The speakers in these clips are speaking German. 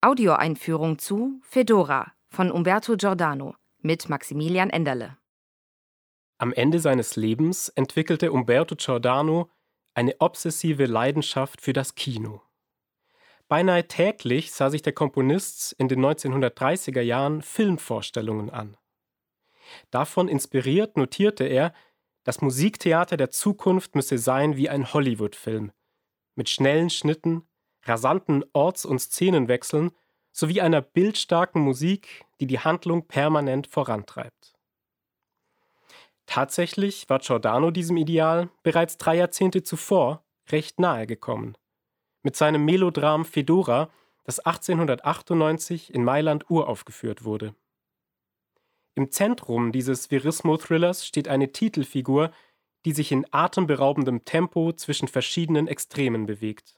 Audioeinführung zu Fedora von Umberto Giordano mit Maximilian Enderle. Am Ende seines Lebens entwickelte Umberto Giordano eine obsessive Leidenschaft für das Kino. Beinahe täglich sah sich der Komponist in den 1930er Jahren Filmvorstellungen an. Davon inspiriert notierte er, das Musiktheater der Zukunft müsse sein wie ein Hollywood-Film, mit schnellen Schnitten, rasanten Orts- und Szenenwechseln sowie einer bildstarken Musik, die die Handlung permanent vorantreibt. Tatsächlich war Giordano diesem Ideal bereits drei Jahrzehnte zuvor recht nahe gekommen. Mit seinem Melodram Fedora, das 1898 in Mailand uraufgeführt wurde. Im Zentrum dieses Verismo-Thrillers steht eine Titelfigur, die sich in atemberaubendem Tempo zwischen verschiedenen Extremen bewegt.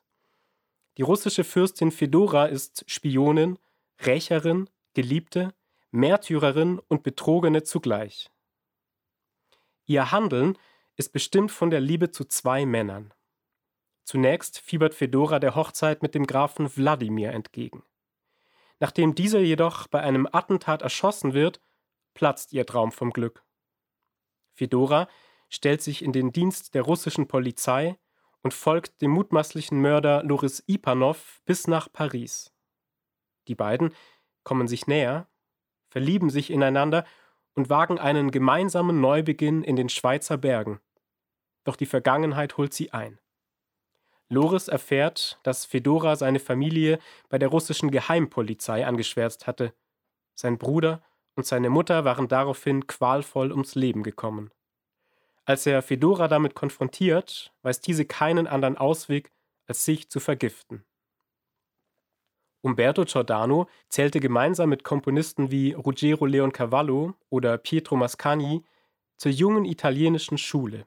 Die russische Fürstin Fedora ist Spionin, Rächerin, Geliebte, Märtyrerin und Betrogene zugleich. Ihr Handeln ist bestimmt von der Liebe zu zwei Männern. Zunächst fiebert Fedora der Hochzeit mit dem Grafen Wladimir entgegen. Nachdem dieser jedoch bei einem Attentat erschossen wird, platzt ihr Traum vom Glück. Fedora stellt sich in den Dienst der russischen Polizei und folgt dem mutmaßlichen Mörder Loris Ipanov bis nach Paris. Die beiden kommen sich näher, verlieben sich ineinander und wagen einen gemeinsamen Neubeginn in den Schweizer Bergen. Doch die Vergangenheit holt sie ein. Loris erfährt, dass Fedora seine Familie bei der russischen Geheimpolizei angeschwärzt hatte. Sein Bruder und seine Mutter waren daraufhin qualvoll ums Leben gekommen. Als er Fedora damit konfrontiert, weiß diese keinen anderen Ausweg, als sich zu vergiften. Umberto Giordano zählte gemeinsam mit Komponisten wie Ruggero Leoncavallo oder Pietro Mascagni zur jungen italienischen Schule.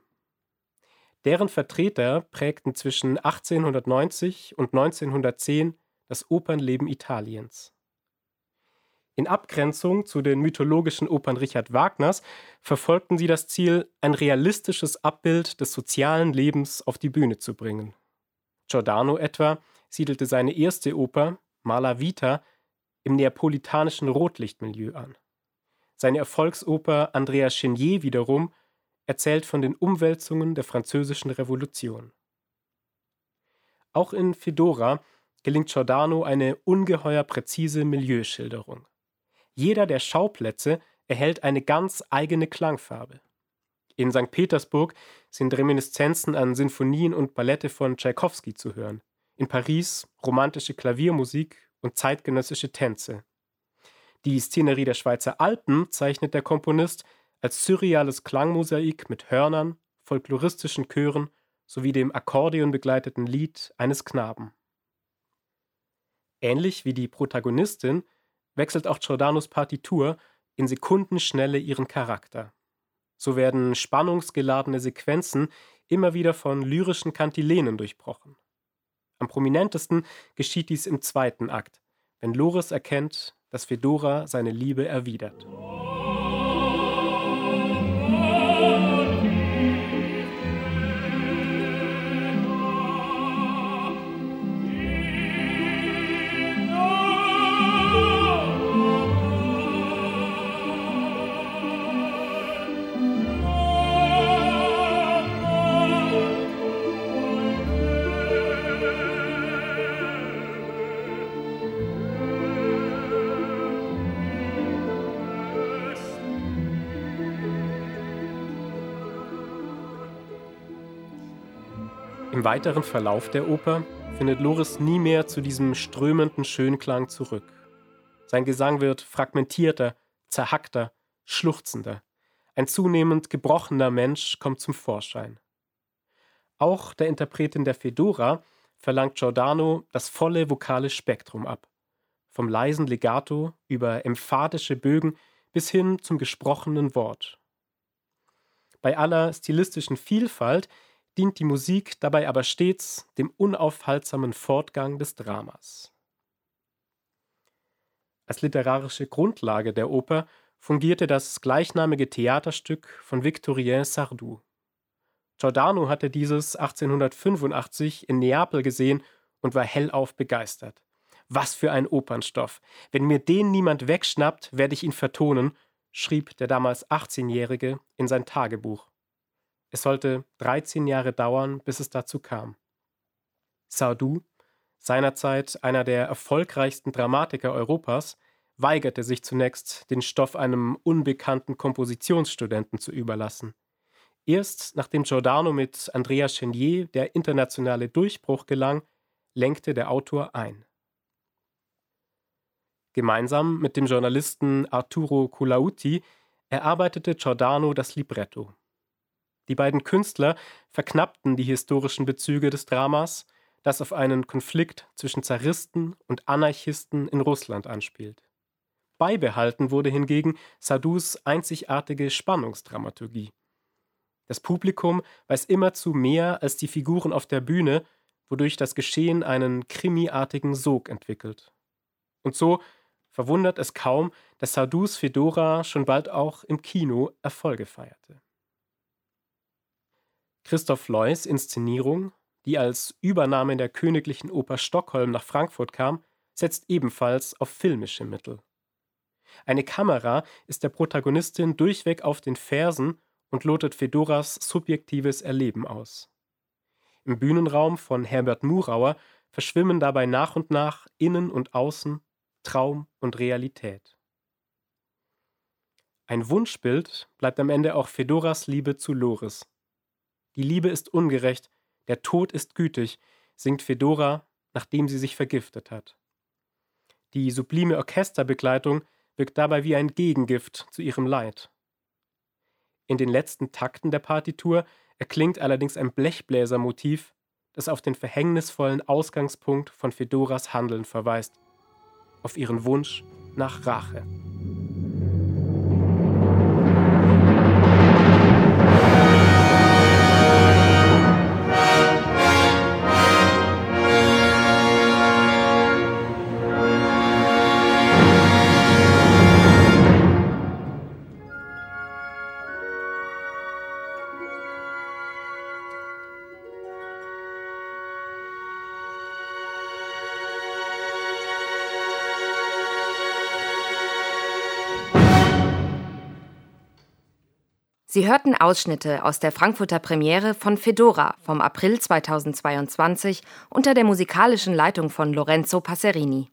Deren Vertreter prägten zwischen 1890 und 1910 das Opernleben Italiens. In Abgrenzung zu den mythologischen Opern Richard Wagners verfolgten sie das Ziel, ein realistisches Abbild des sozialen Lebens auf die Bühne zu bringen. Giordano etwa siedelte seine erste Oper, Mala Vita, im neapolitanischen Rotlichtmilieu an. Seine Erfolgsoper Andrea Chenier wiederum erzählt von den Umwälzungen der französischen Revolution. Auch in Fedora gelingt Giordano eine ungeheuer präzise Milieuschilderung. Jeder der Schauplätze erhält eine ganz eigene Klangfarbe. In St. Petersburg sind Reminiszenzen an Sinfonien und Ballette von Tschaikowski zu hören. In Paris romantische Klaviermusik und zeitgenössische Tänze. Die Szenerie der Schweizer Alpen zeichnet der Komponist als surreales Klangmosaik mit Hörnern, folkloristischen Chören sowie dem Akkordeon begleiteten Lied eines Knaben. Ähnlich wie die Protagonistin wechselt auch Giordanos Partitur in Sekundenschnelle ihren Charakter. So werden spannungsgeladene Sequenzen immer wieder von lyrischen Kantilenen durchbrochen. Am prominentesten geschieht dies im zweiten Akt, wenn Loris erkennt, dass Fedora seine Liebe erwidert. Im weiteren Verlauf der Oper findet Loris nie mehr zu diesem strömenden Schönklang zurück. Sein Gesang wird fragmentierter, zerhackter, schluchzender. Ein zunehmend gebrochener Mensch kommt zum Vorschein. Auch der Interpretin der Fedora verlangt Giordano das volle vokale Spektrum ab. Vom leisen Legato über emphatische Bögen bis hin zum gesprochenen Wort. Bei aller stilistischen Vielfalt dient die Musik dabei aber stets dem unaufhaltsamen Fortgang des Dramas. Als literarische Grundlage der Oper fungierte das gleichnamige Theaterstück von Victorien Sardou. Giordano hatte dieses 1885 in Neapel gesehen und war hellauf begeistert. Was für ein Opernstoff. Wenn mir den niemand wegschnappt, werde ich ihn vertonen, schrieb der damals 18-Jährige in sein Tagebuch. Es sollte 13 Jahre dauern, bis es dazu kam. Sardou, seinerzeit einer der erfolgreichsten Dramatiker Europas, weigerte sich zunächst, den Stoff einem unbekannten Kompositionsstudenten zu überlassen. Erst nachdem Giordano mit Andrea Chenier der internationale Durchbruch gelang, lenkte der Autor ein. Gemeinsam mit dem Journalisten Arturo Colautti erarbeitete Giordano das Libretto. Die beiden Künstler verknappten die historischen Bezüge des Dramas, das auf einen Konflikt zwischen Zaristen und Anarchisten in Russland anspielt. Beibehalten wurde hingegen Sadus einzigartige Spannungsdramaturgie. Das Publikum weiß immerzu mehr als die Figuren auf der Bühne, wodurch das Geschehen einen krimiartigen Sog entwickelt. Und so verwundert es kaum, dass Sadus Fedora schon bald auch im Kino Erfolge feierte. Christoph Loys Inszenierung, die als Übernahme der Königlichen Oper Stockholm nach Frankfurt kam, setzt ebenfalls auf filmische Mittel. Eine Kamera ist der Protagonistin durchweg auf den Fersen und lotet Fedoras subjektives Erleben aus. Im Bühnenraum von Herbert Murauer verschwimmen dabei nach und nach Innen und Außen, Traum und Realität. Ein Wunschbild bleibt am Ende auch Fedoras Liebe zu Loris. Die Liebe ist ungerecht, der Tod ist gütig, singt Fedora, nachdem sie sich vergiftet hat. Die sublime Orchesterbegleitung wirkt dabei wie ein Gegengift zu ihrem Leid. In den letzten Takten der Partitur erklingt allerdings ein Blechbläsermotiv, das auf den verhängnisvollen Ausgangspunkt von Fedoras Handeln verweist, auf ihren Wunsch nach Rache. Sie hörten Ausschnitte aus der Frankfurter Premiere von Fedora vom April 2022 unter der musikalischen Leitung von Lorenzo Passerini.